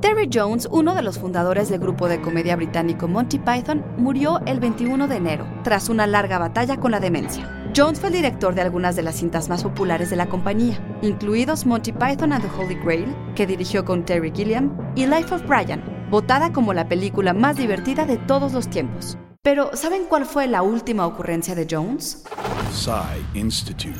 Terry Jones, uno de los fundadores del grupo de comedia británico Monty Python, murió el 21 de enero, tras una larga batalla con la demencia. Jones fue el director de algunas de las cintas más populares de la compañía, incluidos Monty Python and the Holy Grail, que dirigió con Terry Gilliam, y Life of Brian, votada como la película más divertida de todos los tiempos. Pero, ¿saben cuál fue la última ocurrencia de Jones? Institute.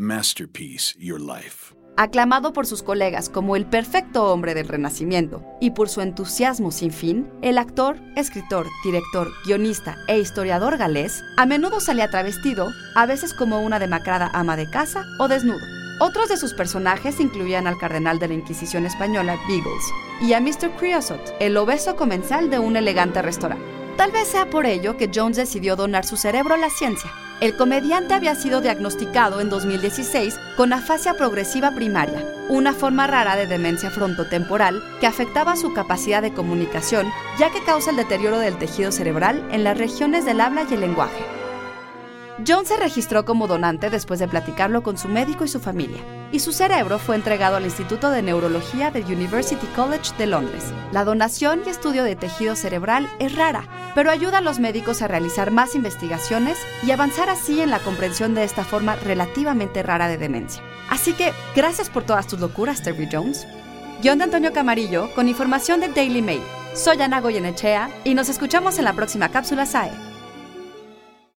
Masterpiece Your Life. Aclamado por sus colegas como el perfecto hombre del Renacimiento y por su entusiasmo sin fin, el actor, escritor, director, guionista e historiador galés a menudo salía travestido, a veces como una demacrada ama de casa o desnudo. Otros de sus personajes incluían al cardenal de la Inquisición española, Beagles, y a Mr. Creosote, el obeso comensal de un elegante restaurante. Tal vez sea por ello que Jones decidió donar su cerebro a la ciencia, el comediante había sido diagnosticado en 2016 con afasia progresiva primaria, una forma rara de demencia frontotemporal que afectaba su capacidad de comunicación, ya que causa el deterioro del tejido cerebral en las regiones del habla y el lenguaje. John se registró como donante después de platicarlo con su médico y su familia, y su cerebro fue entregado al Instituto de Neurología del University College de Londres. La donación y estudio de tejido cerebral es rara, pero ayuda a los médicos a realizar más investigaciones y avanzar así en la comprensión de esta forma relativamente rara de demencia. Así que, gracias por todas tus locuras, Terry Jones. Guión de Antonio Camarillo, con información de Daily Mail. Soy Ana Goyenechea y nos escuchamos en la próxima cápsula SAE.